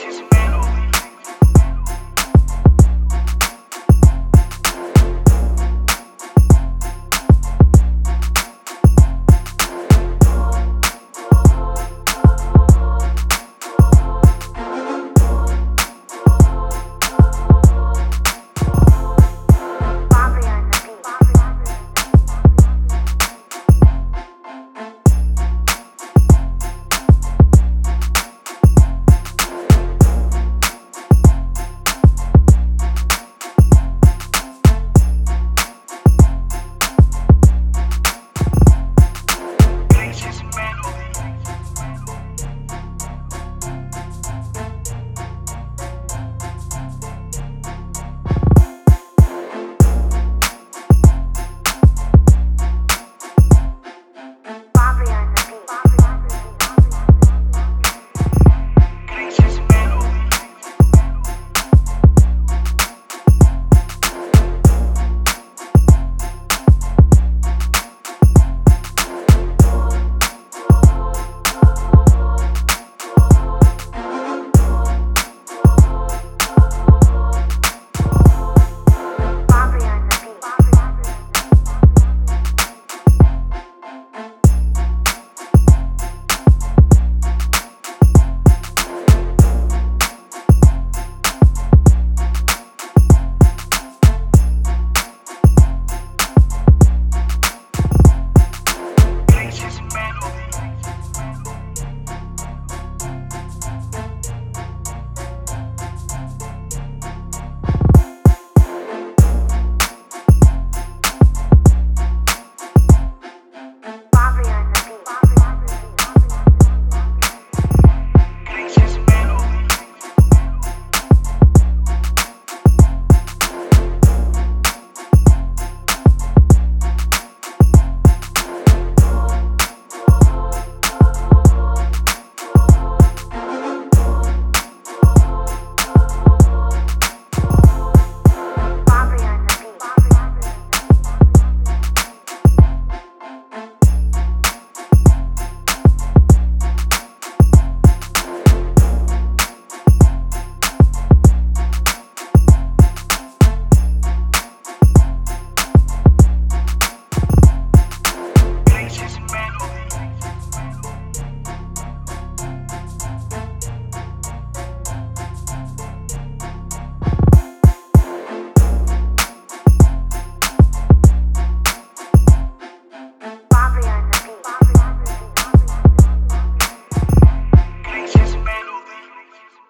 faces.